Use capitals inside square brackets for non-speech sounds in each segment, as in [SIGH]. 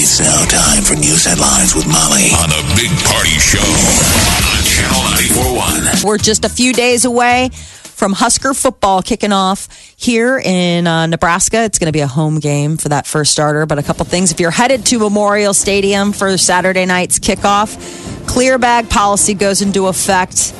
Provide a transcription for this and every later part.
It's now time for news headlines with Molly on the Big Party Show on Channel 941. We're just a few days away from Husker football kicking off here in uh, Nebraska. It's going to be a home game for that first starter. But a couple things. If you're headed to Memorial Stadium for Saturday night's kickoff, clear bag policy goes into effect.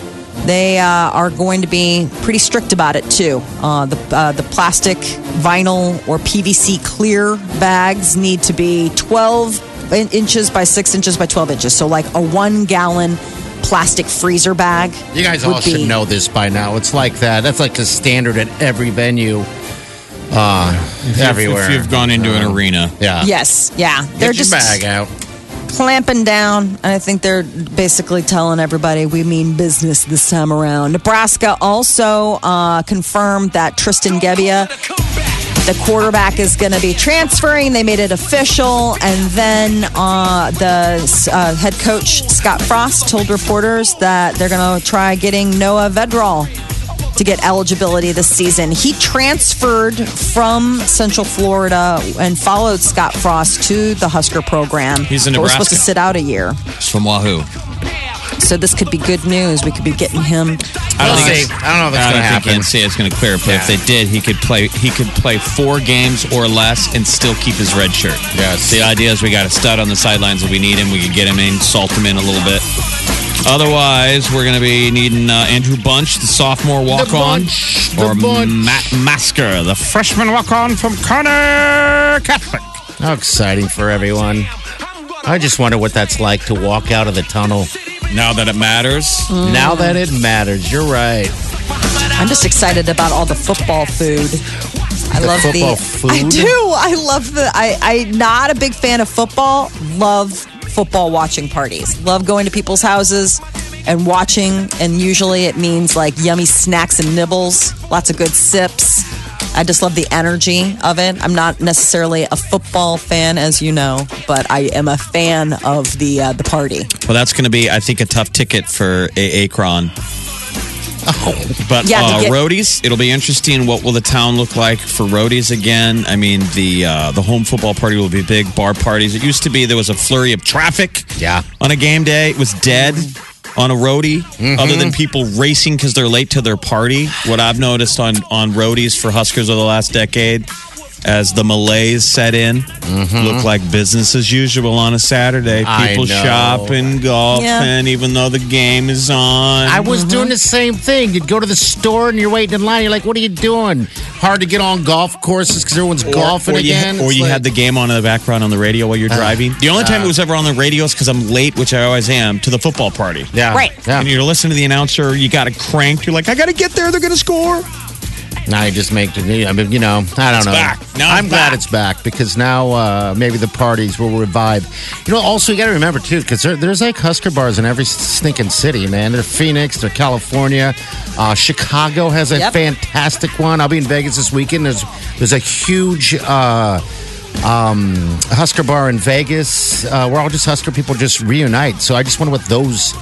They uh, are going to be pretty strict about it too. Uh, the uh, the plastic, vinyl, or PVC clear bags need to be 12 in- inches by six inches by 12 inches. So like a one gallon plastic freezer bag. You guys all should be- know this by now. It's like that. That's like the standard at every venue. Uh, everywhere. If you've gone into an arena. yeah. Yes, yeah. They're your just bag out. Clamping down. And I think they're basically telling everybody we mean business this time around. Nebraska also uh, confirmed that Tristan Gebbia, the quarterback, is going to be transferring. They made it official. And then uh, the uh, head coach, Scott Frost, told reporters that they're going to try getting Noah Vedral to get eligibility this season. He transferred from Central Florida and followed Scott Frost to the Husker program. He's in But We're supposed to sit out a year. It's from Wahoo. So this could be good news. We could be getting him. I don't think I don't know if it's gonna don't happen. think NCAA is going to clear it, but if they did, he could play. He could play four games or less and still keep his red shirt. Yes. The idea is we got a stud on the sidelines if we need him. We could get him in, salt him in a little bit. Otherwise, we're going to be needing uh, Andrew Bunch, the sophomore walk on, or Bunch. Matt Masker, the freshman walk on from Connor Catholic. How exciting for everyone. I just wonder what that's like to walk out of the tunnel. Now that it matters, Now that it matters, you're right. I'm just excited about all the football food. I The love football [LAUGHS] the. food? I do. I love the. I. I'm not a big fan of football. Love football watching parties. Love going to people's houses and watching. And usually it means like yummy snacks and nibbles. Lots of good sips. I just love the energy of it. I'm not necessarily a football fan, as you know, but I am a fan of the uh, the party. well, that's going to be, I think, a tough ticket for Akron. [LAUGHS] But Yeah, uh, get- roadies, it'll be interesting. What will the town look like for roadies again? I mean, the uh, the home football party will be big. Bar parties. It used to be there was a flurry of traffic. Yeah. On a game day, it was dead on a roadie. Other than people racing because they're late to their party. What I've noticed on on roadies for Huskers over the last decade. As the malaise set in, mm-hmm. look like business as usual on a Saturday. People know. shopping, golfing, Yeah. even though the game is on. I was mm-hmm. doing the same thing. You'd go to the store and you're waiting in line. You're like, what are you doing? Hard to get on golf courses because everyone's golfing or you, again. Or It's you like- had the game on in the background on the radio while you're uh, driving. The only time uh, it was ever on the radio is because I'm late, which I always am, to the football party. Yeah. Right. Yeah. And you're listening to the announcer, you got it cranked. You're like, I got to get there. They're going to score. Now you just make the. I mean, you know, I don't It's know. back. Now I'm it's glad back. it's back because now uh, maybe the parties will revive. You know, also you got to remember too because there, there's like Husker bars in every stinking city, man. They're Phoenix, they're California, uh, Chicago has a Yep. fantastic one. I'll be in Vegas this weekend. There's there's a huge. Uh, um, Husker bar in Vegas, uh, where all just Husker people just reunite. So I just wonder what those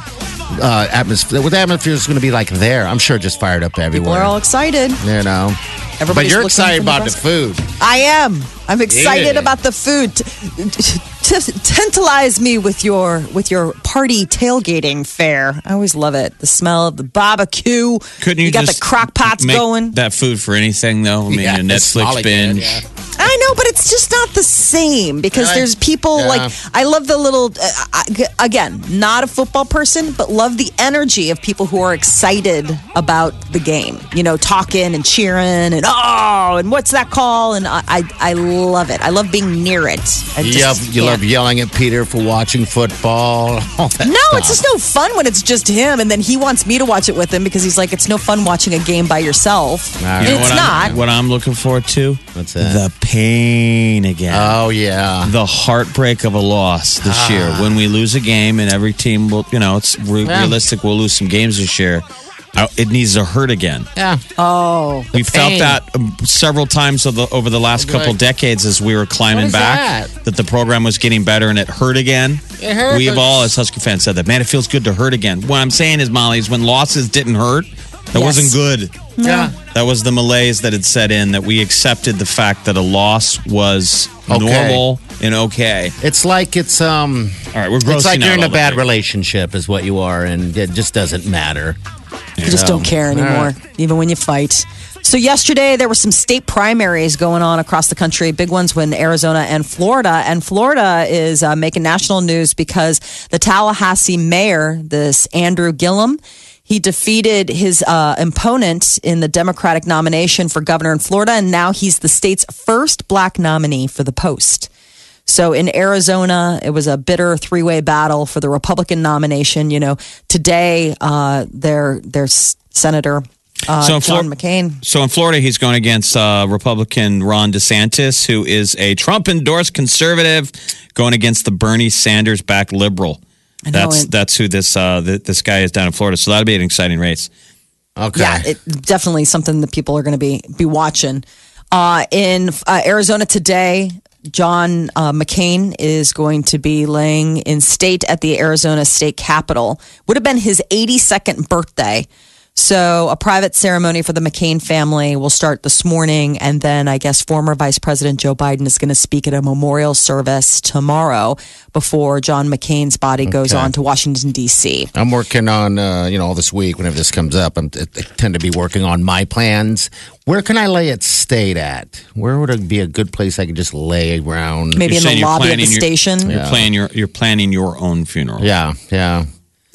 uh, atmosphere, what the atmosphere is going to be like there. I'm sure just fired up People We're all excited. you know, but you're excited about the Nebraska. food. I am. I'm excited Yeah. about the food. T- t- tantalize me with your with your party tailgating fare. I always love it. The smell of the barbecue. Couldn't you, got just the crock pots make going? That food for anything, though. I mean, Yeah, a Netflix Molly can, binge. yeah. I know, but it's just not the same because Really? there's people Yeah. like I love the little. Uh, I, again, not a football person, but love the energy of people who are excited about the game. You know, talking and cheering and oh, and what's that call? And I, I, I love it. I love being near it. I You, just love, you love can't. yelling at Peter for watching football. [LAUGHS] No, stuff. it's just no fun when it's just him, and then he wants me to watch it with him because he's like, it's no fun watching a game by yourself. Nah, And you know it's what not. I'm, what I'm looking forward to? What's that? The pain again. Oh yeah. the heartbreak of a loss this year. When we lose a game, and every team will, you know, it's re- Yeah. realistic. We'll lose some games this year. It needs to hurt again. Yeah. Oh, We felt that um, several times of the, over the last couple Like, decades as we were climbing back. that? the program was getting better and it hurt again. It hurt, We have all, as Husker fans, said that. Man, it feels good to hurt again. What I'm saying is, Molly, is when losses didn't hurt, that Yes. wasn't good. Yeah. That was the malaise that had set in. That we accepted the fact that a loss was Okay. normal and okay. It's like it's um. All right, we're grossing It's like you're in a bad big- relationship, is what you are, and it just doesn't matter. you just don't care anymore, even when you fight. So yesterday there were some state primaries going on across the country, big ones in Arizona and Florida. And Florida is uh, making national news because the Tallahassee mayor, this Andrew Gillum, he defeated his uh, opponent in the Democratic nomination for governor in Florida, and now he's the state's first black nominee for the post. So in Arizona, it was a bitter three way battle for the Republican nomination. You know, today, uh, their their senator uh, So in John Flor- McCain. So in Florida, he's going against uh, Republican Ron DeSantis, who is a Trump endorsed conservative, going against the Bernie Sanders backed liberal. I know, That's and- that's who this uh, th- this guy is down in Florida. So that'll be an exciting race. Okay. Yeah, it, definitely something that people are going to be be watching. Uh, in uh, Arizona today, John uh, McCain is going to be laying in state at the Arizona State Capitol. Would have been his 82nd birthday. So, a private ceremony for the McCain family will start this morning. And then I guess former Vice President Joe Biden is going to speak at a memorial service tomorrow before John McCain's body goes Okay. on to Washington, D.C. I'm working on, uh, you know, all this week. Whenever this comes up, I'm, I tend to be working on my plans. Where can I lay it state at? Where would it be a good place I could just lay around? Maybe You're in the lobby of the your- station. You're planning your you're planning your own funeral. Yeah, yeah.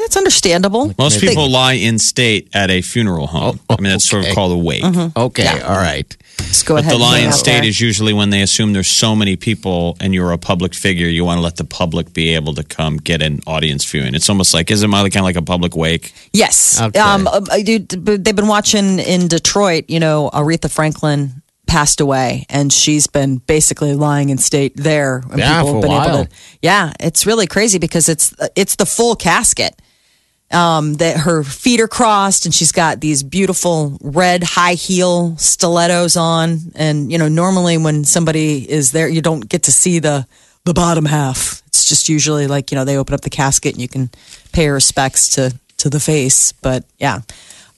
That's understandable. Most They- people lie in state at a funeral home. Oh, I mean, that's sort of called a wake. Okay, Yeah. all right. just go But ahead the and lie in state there. is usually when they assume there's so many people and you're a public figure, you want to let the public be able to come get an audience viewing. It's almost like, isn't Miley kind of like a public wake? Yes. Okay. Um, uh, I do- they've been watching in Detroit, you know, Aretha Franklin passed away and she's been basically lying in state there. And Yeah, for a while. yeah, it's really crazy because it's, it's the full casket. Um, that her feet are crossed and she's got these beautiful red high heel stilettos on. And, you know, normally when somebody is there, you don't get to see the, the bottom half. It's just usually like, you know, they open up the casket and you can pay respects to, to the face. But yeah.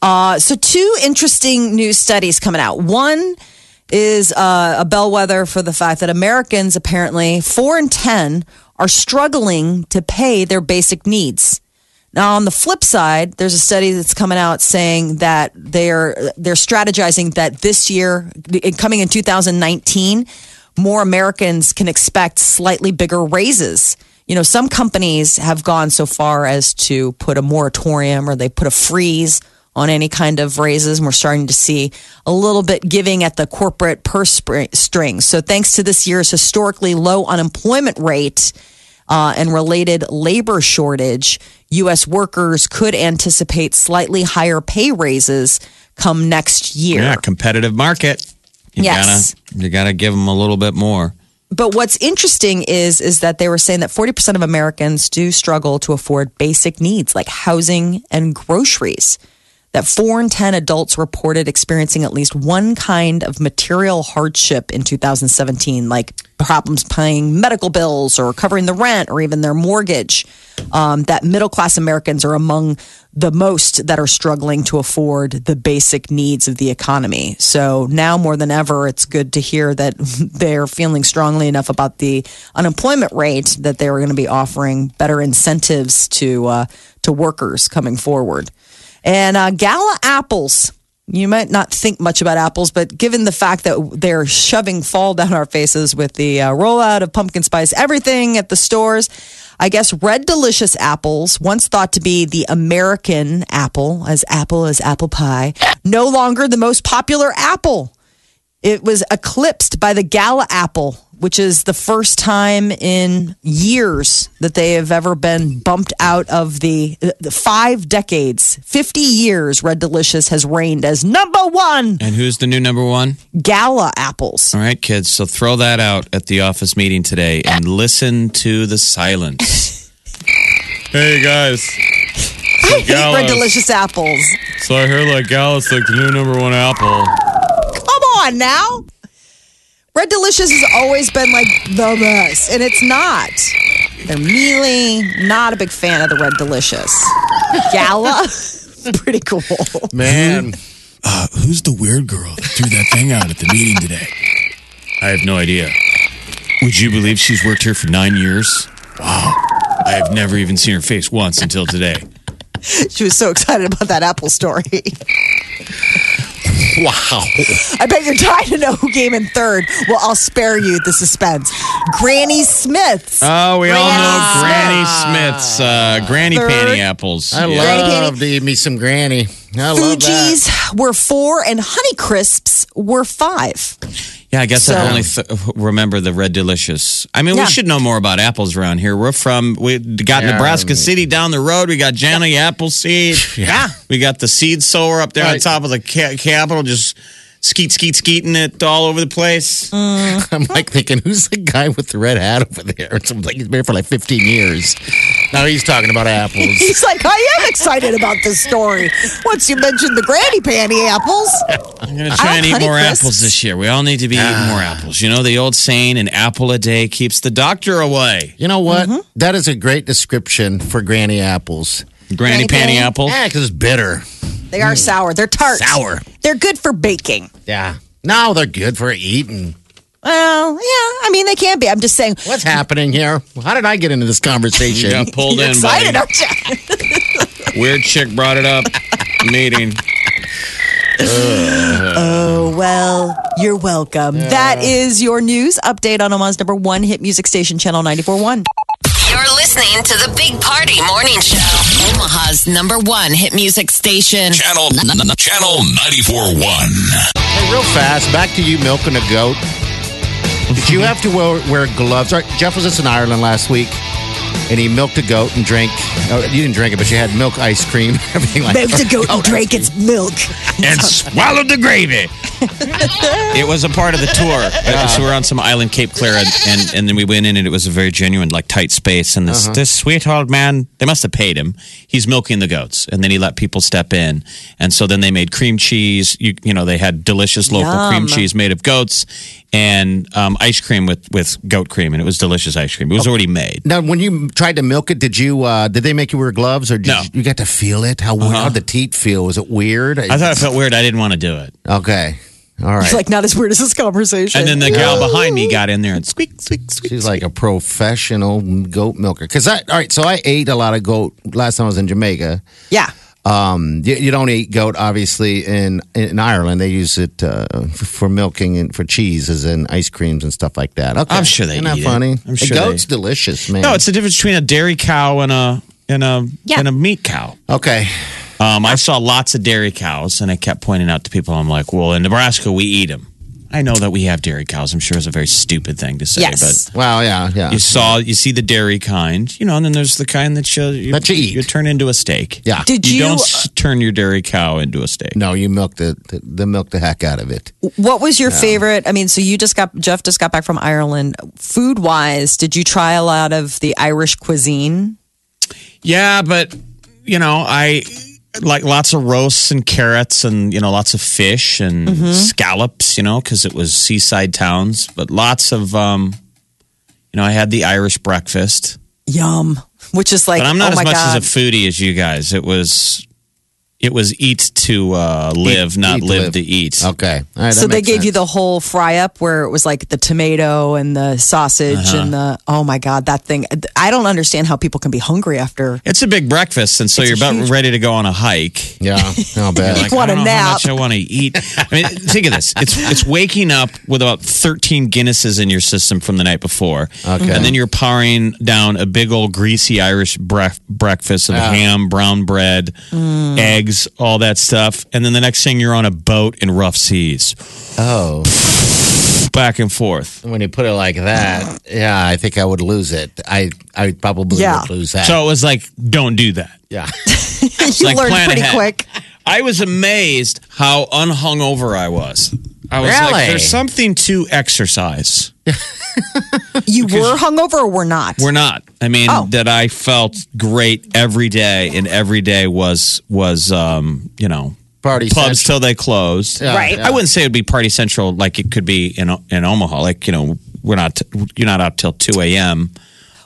Uh, so two interesting new studies coming out. One is uh, a bellwether for the fact that Americans apparently four in 10 are struggling to pay their basic needs. Now, on the flip side, there's a study that's coming out saying that they're they're strategizing that this year, coming in 2019, more Americans can expect slightly bigger raises. You know, some companies have gone so far as to put a moratorium or they put a freeze on any kind of raises, and we're starting to see a little bit giving at the corporate purse strings. So, thanks to this year's historically low unemployment rate uh, and related labor shortage, U.S. workers could anticipate slightly higher pay raises come next year. Yeah, competitive market. You Yes. gotta you gotta give them a little bit more. But what's interesting is is that they were saying that 40% of Americans do struggle to afford basic needs like housing and groceries. That 4 in 10 adults reported experiencing at least one kind of material hardship in 2017 like problems paying medical bills or covering the rent or even their mortgage. Um, that middle class Americans are among the most that are struggling to afford the basic needs of the economy. So now more than ever, it's good to hear that [LAUGHS] they're feeling strongly enough about the unemployment rate that they are going to be offering better incentives to uh, to workers coming forward. And uh, Gala apples. You might not think much about apples, but given the fact that they're shoving fall down our faces with the uh, rollout of pumpkin spice everything at the stores, I guess Red Delicious apples, once thought to be the American apple, as apple as apple pie, no longer the most popular apple. It was eclipsed by the Gala apple, which is the first time in years that they have ever been bumped out of the, the five decades, 50 years, Red Delicious has reigned as number one And who's the new number one? gala apples. All right, kids. So throw that out at the office meeting today and listen to the silence. [LAUGHS] hey guys. I hate [LAUGHS] Red Delicious apples. So I heard like Galas like the new number one apple. Come on now. Red Delicious has always been like the best, and it's not. They're mealy. Not a big fan of the Red Delicious. Gala, [LAUGHS] pretty cool. Man, Uh, who's the weird girl that threw that thing out at the meeting today? I have no idea. Would you believe she's worked here for nine years? Wow. I have never even seen her face once until today. [LAUGHS] She was so excited about that Apple story. [LAUGHS] [LAUGHS] wow. I bet you're dying to know who came in third. Well, I'll spare you the suspense. Granny Smith's. Oh, we all know Granny Granny Smith's uh, Granny Third. Panty Apples. I Granny love to eat me some granny. I love that. Fuji's were four, and Honey Crisps were five. Yeah, I guess So- I only th- remember the Red Delicious. I mean, Yeah. we should know more about apples around here. We're from we got Yeah. Nebraska City down the road. We got Johnny Appleseed. [LAUGHS] Yeah. we got the seed sower up there on top of the ca- Capitol, just skeet, skeet, skeeting it all over the place. [LAUGHS] I'm like thinking, who's the guy with the red hat over there? It's like he's been here for like 15 years. Now he's talking about apples. [LAUGHS] He's like, I am excited about this story. Once you mentioned the Granny Panty apples. I'm gonna try I and eat more Crisps. apples this year. We all need to be eating more apples. You know the old saying: "An apple a day keeps the doctor away." You know what? Mm-hmm. That is a great description for granny apples. Granny, Granny panty Panty? apple. Yeah, because it's bitter. They are sour. They're tart. Sour. They're good for baking. Yeah. No, they're good for eating. Well, yeah. I mean, they can't be. I'm just saying. What's happening here? How did I get into this conversation? You got pulled You're in, excited, buddy. aren't you? [LAUGHS] Weird chick brought it up. Meeting. [LAUGHS] Oh, well, you're welcome. That is your news update on Omaha's number one hit music station, Channel 94.1. You're listening to the Big Party Morning Show. Omaha's number one hit music station. Channel Channel 94.1. Hey, real fast, back to you milking a goat. Did you have to wear, wear gloves? Right, Jeff was just in Ireland last week, and he milked a goat and drank. Oh, you didn't drink it, but you had milk ice cream, [LAUGHS] everything like milked that. to goat and drank its milk. and [LAUGHS] swallowed the gravy. it was a part of the tour. [LAUGHS] Uh, so we're on some island, Cape Clear, and, and, and then we went in, and it was a very genuine, like tight space. And this this sweet old man, they must have paid him. He's milking the goats, and then he let people step in. And so then they made cream cheese. You you know they had delicious local cream cheese made of goats and um, ice cream with with goat cream, and it was delicious ice cream. It was already made. Now, when you tried to milk it, did you? Uh, did they make you wear gloves, or did No. you, you got to feel it? How how did the teat feel? Was it weird? I thought it felt weird. I didn't want to do it. Okay, all right. It's like not as weird as this conversation. And then the gal behind me got in there and squeak, squeak, squeak. She's like a professional goat milker. Because I, all right, so I ate a lot of goat last time I was in Jamaica. yeah. Um, you, you don't eat goat, obviously, in in Ireland. They use it uh, f- for milking and for cheeses and ice creams and stuff like that. Okay. I'm sure they Isn't that eat it. funny? I'm The sure goat's they- delicious, man. No, it's the difference between a dairy cow and a and a Yeah. and a meat cow. okay. Um, I saw lots of dairy cows, and I kept pointing out to people, I'm like, well, in Nebraska, we eat them. I know that we have dairy cows. I'm sure it's a very stupid thing to say, Yes. but Well, yeah, yeah. you saw, you see the dairy kind, you know, and then there's the kind that you, you, That you eat. You turn into a steak. Yeah. Did You, you? don't s- turn your dairy cow into a steak. no, you milk the, the the milk the heck out of it. What was your favorite? I mean, so you just got Jeff just got back from Ireland. Food wise, did you try a lot of the Irish cuisine? Yeah, but you know, I like lots of roasts and carrots and you know lots of fish and Mm-hmm. scallops, you know, because it was seaside towns. But lots of, um, you know, I had the Irish breakfast. Yum. Which is like, But I'm not oh as much god. as a foodie as you guys. It was, it was eat to uh, live, Eat- not eat to live live. to eat. Okay. All right, so they makes gave you the whole fry up where it was like the tomato and the sausage Uh-huh. and the oh my god that thing. I don't understand how people can be hungry after. It's a big breakfast, and so It's you're about huge- ready to go on a hike. Yeah, [LAUGHS] not bad. Like, want I a don't know how nap. much I want to eat. I mean, think of this: it's it's waking up with about thirteen Guinnesses in your system from the night before, Okay. and then you're powering down a big old greasy Irish bref- breakfast of Yeah. ham, brown bread, Mm. eggs, all that stuff, and then the next thing you're on a boat in rough seas. oh, back and forth. When you put it like that, yeah, I think I would lose it. I I probably Yeah. would lose that. So it was like, don't do that. yeah. [LAUGHS] you like learned pretty ahead. quick. I was amazed how unhungover I was. I was Really? like, there's something to exercise. [LAUGHS] You were hungover or were not? We're not. I mean, Oh. that I felt great every day, and every day was was um, you know Party pubs central. till they closed. Yeah, Right. yeah. I wouldn't say it would be party central like it could be in in Omaha. Like you know, we're not you're not out till two a.m.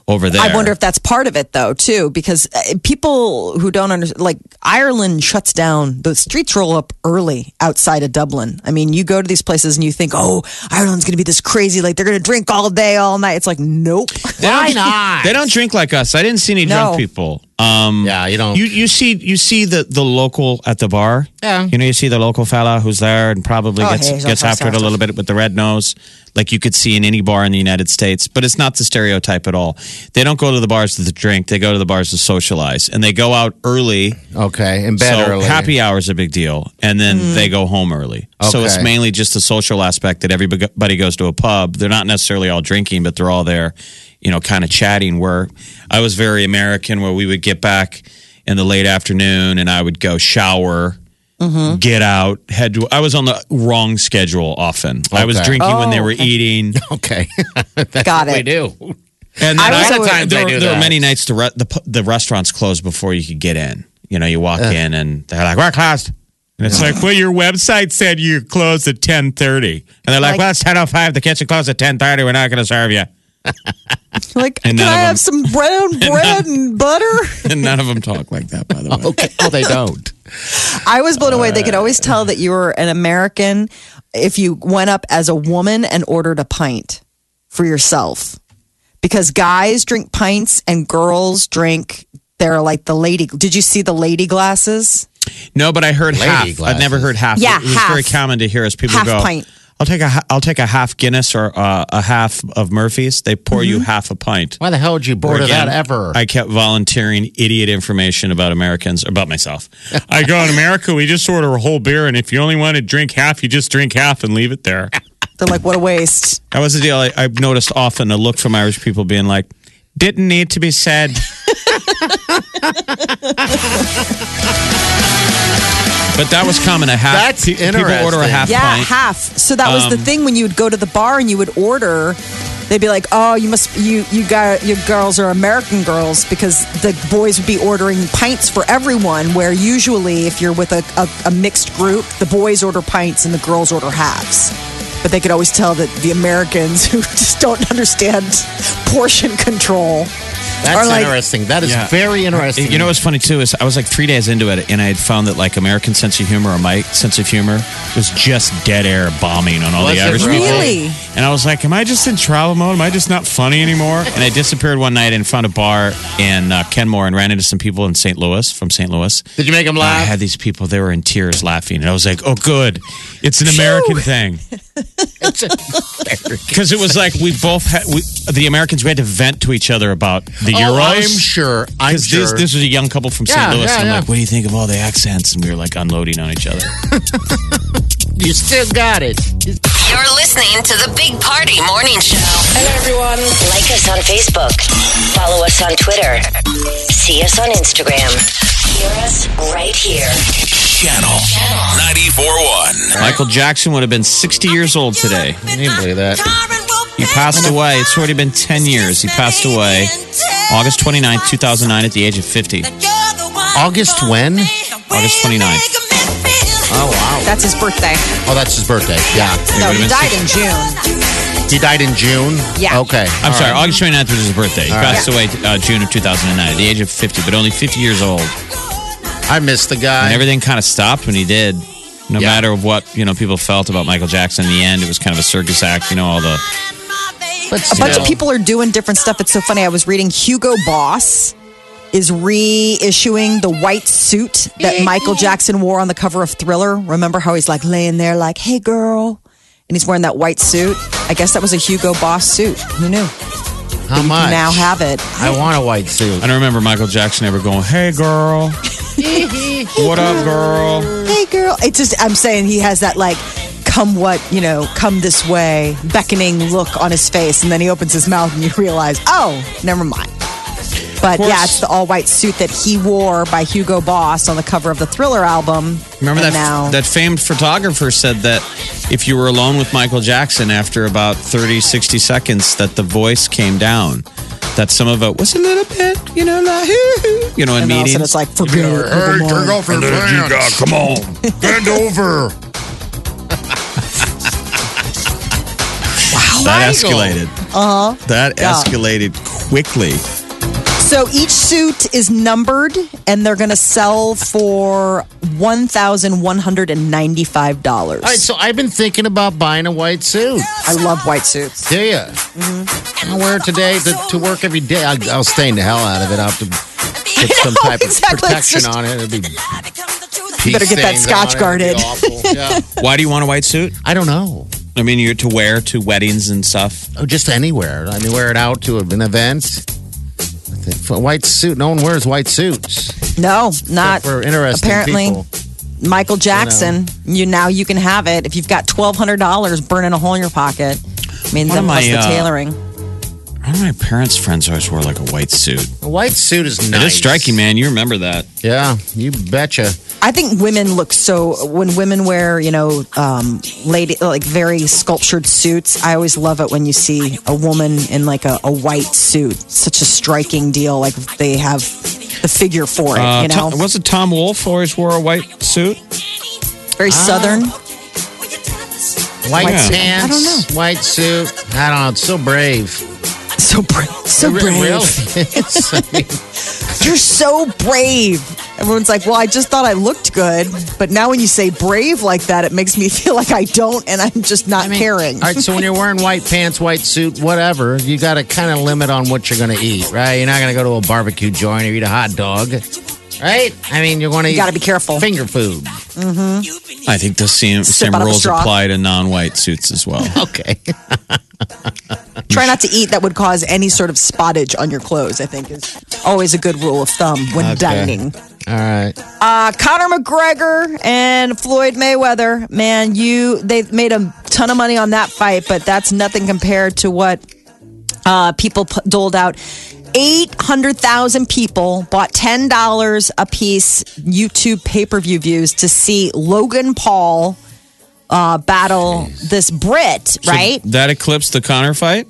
over there. I wonder if that's part of it, though, too, because uh, people who don't understand, like Ireland shuts down, the streets roll up early outside of Dublin. I mean, you go to these places and you think, oh, Ireland's going to be this crazy, like they're going to drink all day, all night. It's like, nope. Why not? They don't drink like us. I didn't see any No. drunk people. Um, Yeah, you don't. You you see you see the the local at the bar. Yeah. You know you see the local fella who's there and probably Oh, gets gets after it a little bit with the red nose, like you could see in any bar in the United States. But it's not the stereotype at all. They don't go to the bars to drink. They go to the bars to socialize, and they go out early. okay, in bed so early. happy hour is a big deal, and then they go home early. So it's mainly just the social aspect that everybody goes to a pub. They're not necessarily all drinking, but they're all there, you know, kind of chatting. Where I was very American, where we would get back in the late afternoon, and I would go shower. Mm-hmm. Get out, head to. I was on the wrong schedule often. I was Okay. drinking when they Oh, were okay. eating, [LAUGHS] Okay, [LAUGHS] That's Got what it. We do. and then I I, was had always- times there, I do there were many nights the re- the the restaurants closed before you could get in. You know, you walk in and they're like, "We're closed," and it's like, "Well, your website said you're closed at ten 30. and they're like, Like- "Well, it's ten oh five. The kitchen closed at ten thirty. We're not going to serve you." Like, And can I have them- some brown [LAUGHS] bread and butter? [LAUGHS] And none of them talk like that, by the way. Okay, well they don't. I was blown away. They could always tell that you were an American if you went up as a woman and ordered a pint for yourself. Because guys drink pints and girls drink, they're like the lady. Did you see the lady glasses? No, but I heard Lady half. I've never heard half. Yeah, it was half. very common to hear as people Half go. pint. I'll take a ha- I'll take a half Guinness or uh, a half of Murphy's. They pour you half a pint. Why the hell would you order Again, that ever? I kept volunteering idiot information about Americans, about myself. [LAUGHS] I go in America, we just order a whole beer, and if you only want to drink half, you just drink half and leave it there. [LAUGHS] They're like, what a waste. That was the deal. I, I've noticed often a look from Irish people being like, "Didn't need to be said." but that was common. A half. That's pe- People order a interesting. half Yeah, pint. half. So that was the um, thing when you would go to the bar and you would order. They'd be like, "Oh, you must you you got your girls are American girls because the boys would be ordering pints for everyone. Where usually, if you're with a, a, a mixed group, the boys order pints and the girls order halves. But they could always tell that the Americans [LAUGHS] who just don't understand portion control That's like, interesting. That is Yeah. very interesting. You know what's funny too is I was like three days into it, and I had found that like American sense of humor or my sense of humor was just dead air bombing on all Was the it Irish really? people. Really? And I was like, "Am I just in travel mode? Am I just not funny anymore?" And I disappeared one night and found a bar in uh, Kenmare and ran into some people in St. Louis from St. Louis. Did you make them And I had these people; they were in tears, laughing, and I was like, "Oh, good, it's an American [LAUGHS] thing." Because [LAUGHS] it was like we both had we, the Americans we had to vent to each other about the Oh, Euros. I'm sure. I'm sure. this, this was a young couple from Yeah, St. Louis. yeah, and I'm yeah. like, what do you think of all the accents? And we were like unloading on each other. [LAUGHS] you still got it. You're listening to the Big Party Morning Show. Hello, everyone. Like us on Facebook. Follow us on Twitter. See us on Instagram. Hear us right here. Channel 94.1. Michael Jackson would have been 60 years old today. Can you believe that? He passed away. It's already been 10 years. He passed away August 29th, 2009, at the age of 50. August when? August 29th. Oh wow. that's his birthday. Oh, that's his birthday. Yeah. No, he been died in June. He died in June. Yeah. Okay. I'm All sorry, right. August 29th was his birthday. He passed away uh, June of 2009 at the age of 50, but only 50 years old. I missed the And guy. everything kind of stopped when he did. No Yeah. matter what you know, people felt about Michael Jackson. In the end, it was kind of a circus act. You know, all the But a bunch still. of people are doing different stuff. It's so funny. I was reading Hugo Boss is reissuing the white suit that Michael Jackson wore on the cover of Thriller. Remember how he's like laying there, like, "Hey, girl," and he's wearing that white suit. I guess that was a Hugo Boss suit. Who knew? How You much? now have it. I want a white suit. I don't remember Michael Jackson ever going, "Hey, girl, [LAUGHS] what up, girl?" Hey, girl. It's just I'm saying he has that like come what, you know, come this way, beckoning look on his face. And then he opens his mouth and you realize, oh, never mind. But yeah, it's the all white suit that he wore by Hugo Boss on the cover of the Thriller album. Remember And that now, that famed photographer said that if you were alone with Michael Jackson after about 30, 60 seconds, that the voice came down. That some of it was a little bit, you know, like, [LAUGHS] you know, in and all of meetings. sudden it's like, forget it. never mind. off your pants. come on. Bend over. [LAUGHS] That escalated. Uh-huh. That Yeah. escalated quickly. So each suit is numbered and they're going to sell for $1,195. All right, so I've been thinking about buying a white suit. I love white suits. Do you? Mm-hmm. I wear it today to, to work every day. I, I'll stain the hell out of it. I'll have to put some know, [LAUGHS] type of exactly. It's protection just- on it. It'll be You better get that Scotch on it. It'll be guarded. [LAUGHS] Yeah. Why do you want a white suit? I don't know. I mean, you're to wear to weddings and stuff. Oh, just anywhere. I mean, wear it out to an event. For a white suit. No one wears white suits. No, not for interesting apparently. people. Michael Jackson, you, now you can have it if you've got twelve hundred dollars burning a hole in your pocket. I mean, One then plus the uh, tailoring. One of my parents' friends always wore like a white suit. A white suit is nice. It is striking, man. You remember that. Yeah, you betcha. I think women look so when women wear, you know, um, lady like very sculptured suits. I always love it when you see a woman in like a, a white suit. Such a striking deal. Like they have the figure for it. Uh, you know, Tom, was it Tom Wolfe always wore a white suit? very southern. White Yeah. pants. I don't know. White suit. I don't know. It's so brave. So brave. So brave. really is. I mean, [LAUGHS] You're so brave. Everyone's like, well, I just thought I looked good. But now when you say brave like that, it makes me [LAUGHS] feel like I don't and I'm just not caring. All right, so when you're wearing white pants, white suit, whatever, you got to kind of limit on what you're going to eat, right? You're not going to go to a barbecue joint or eat a hot dog, right? I mean, you're going to You gotta be careful. Finger food. Mm-hmm. I think the same, same out of a rules straw. apply to non-white suits as well. [LAUGHS] Okay. [LAUGHS] Try not to eat that would cause any sort of spottage on your clothes, I think is always a good rule of thumb when dining. All right. Uh, Conor McGregor and Floyd Mayweather, man, you they made a ton of money on that fight, but that's nothing compared to what uh, people p- doled out. 800,000 people bought $10 a piece YouTube pay per view views to see Logan Paul uh, battle this Brit, So right? that eclipsed the Conor fight?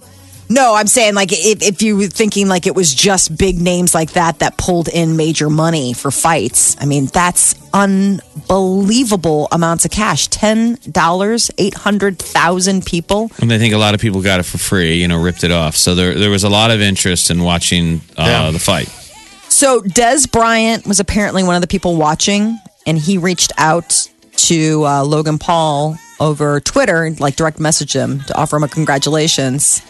No, I'm saying like if, if you were thinking like it was just big names like that that pulled in major money for fights. I mean, that's unbelievable amounts of cash. Ten dollars, eight hundred thousand people. And I think a lot of people got it for free, you know, ripped it off. So there, there was a lot of interest in watching uh, Yeah. the fight. So Dez Bryant was apparently one of the people watching, and he reached out to uh, Logan Paul over Twitter, like direct message him to offer him a congratulations.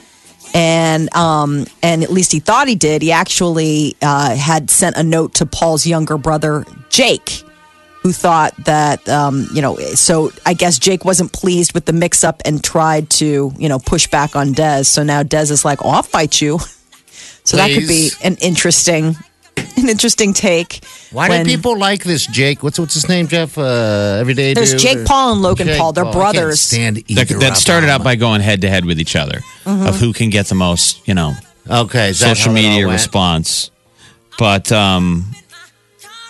And um, and at least he thought he did. He actually uh, had sent a note to Paul's younger brother Jake, who thought that um, you know. So I guess Jake wasn't pleased with the mix-up and tried to you know push back on Dez. So now Dez is like, "Oh, "I'll fight you." [LAUGHS] So that could be an interesting, [LAUGHS] an interesting take. Why when- do people like this, Jake? What's what's his name, Jeff? Uh, everyday There's dude? Jake Paul and Logan Jake Paul. They're I can't brothers. stand That, either that of started out by going head to head with each other Mm-hmm. of who can get the most, you know, okay social how it all media response. But um,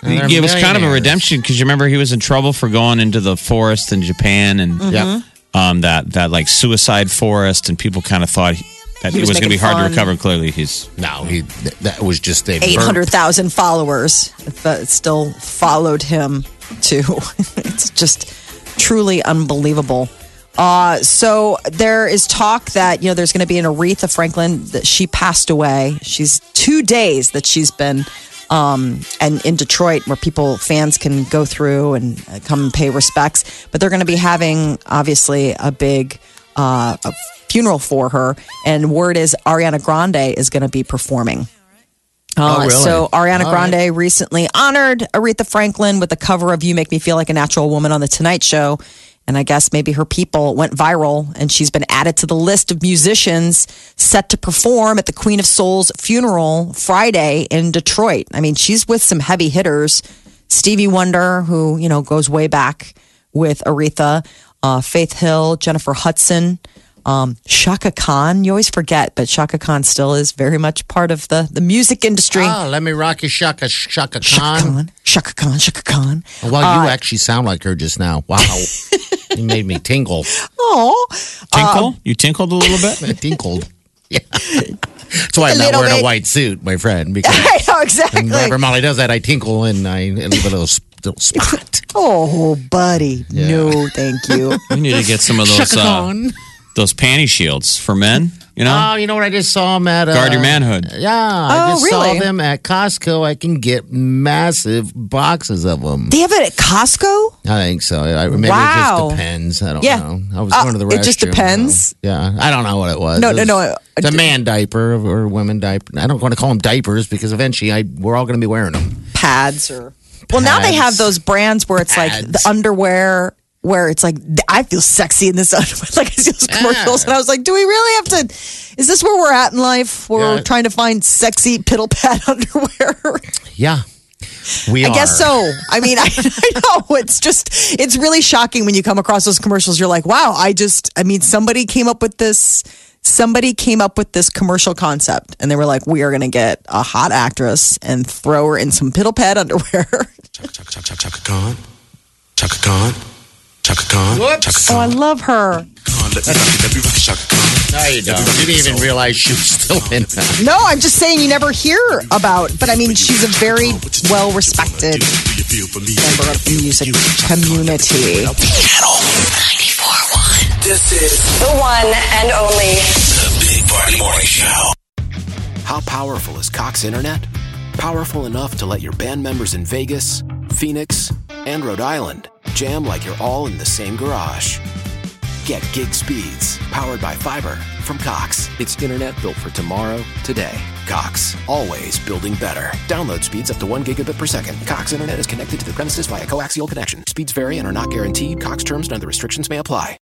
And it was kind of a redemption because you remember he was in trouble for going into the forest in Japan and Mm-hmm. Yep. um, that that like suicide forest, and people kind of thought he, that He it was was going to be making hard to recover. Clearly, he's No, he th- that was just a Eight burp. hundred thousand followers, but still followed him too. [LAUGHS] it's just truly unbelievable. Uh, so there is talk that you know there's going to be an Aretha Franklin that she passed away. She's two days that she's been um, and in Detroit where people fans can go through and uh, come and pay respects. But they're going to be having obviously a big uh, a funeral for her, and word is Ariana Grande is going to be performing. Uh, Oh, really? So Ariana All Grande recently honored Aretha Franklin with the cover of "You Make Me Feel Like a Natural Woman" on the Tonight Show, and I guess maybe her people went viral, and she's been added to the list of musicians set to perform at the Queen of Soul's funeral Friday in Detroit. I mean, she's with some heavy hitters: Stevie Wonder, who you know goes way back with Aretha. Uh, Faith Hill, Jennifer Hudson, um, Chaka Khan. You always forget, but Chaka Khan still is very much part of the, the music industry. Oh, let me rock you, Chaka Chaka Chaka Khan. Khan, Chaka Khan, Chaka Khan. Well, you actually sound like her just now. Wow. [LAUGHS] you made me tingle. Oh, Tinkle? you tinkled a little bit? I [LAUGHS] tinkled. [LAUGHS] Yeah. That's why I'm not wearing bit. a white suit, my friend, because I know exactly. whenever Molly does that, I tinkle and I leave a little, s- little spot. [LAUGHS] Oh, buddy, no, thank you. [LAUGHS] We need to get some of those uh, those panty shields for men. You know, Oh, you know what? I just saw them at. Uh, guard your manhood. Yeah, I Oh, just saw them at Costco. I can get massive boxes of them. They have it at Costco. I think so. I, maybe Wow. it just depends. I don't Yeah. know. I was Uh, going to the restroom. it just depends? so- yeah, I don't know what it was. No, It no, was- no. It's a man diaper or a women diaper. I don't want to call them diapers because eventually I we're all going to be wearing them. pads or well now they have those brands where it's like the Pads. underwear where it's like I feel sexy in this [LAUGHS] underwear. Like I see those commercials, and I was like, "Do we really have to? Is this where we're at in life? Where we're trying to find sexy piddle pad [LAUGHS] underwear?" Yeah, we I guess so. I mean, [LAUGHS] I, I know it's just it's really shocking when you come across those commercials. You're like, "Wow!" I just, I mean, somebody came up with this. Somebody came up with this commercial concept, and they were like, "We are going to get a hot actress and throw her in some piddle pad [LAUGHS] underwear." Chaka, chaka, chaka, chaka Khan. Chaka Khan. Chaka Khan. Chaka Oh, I love her. Khan. Let me rock it. Let me rock it. Chaka Khan. No, you don't. You didn't even realize she was still in that. No, I'm just saying you never hear about, but I mean, she's a very well respected Do you feel for me? member of the music community. Channel 94.1. This is The one and only. the Big Party Morning Show. How powerful is Cox Internet? Powerful enough to let your band members in Vegas, Phoenix, and Rhode Island jam like you're all in the same garage. Get gig speeds powered by fiber from Cox. It's internet built for tomorrow, today. Cox, always building better. Download speeds up to 1 gigabit per second. Cox Internet is connected to the premises via coaxial connection. Speeds vary and are not guaranteed. Cox terms and other restrictions may apply.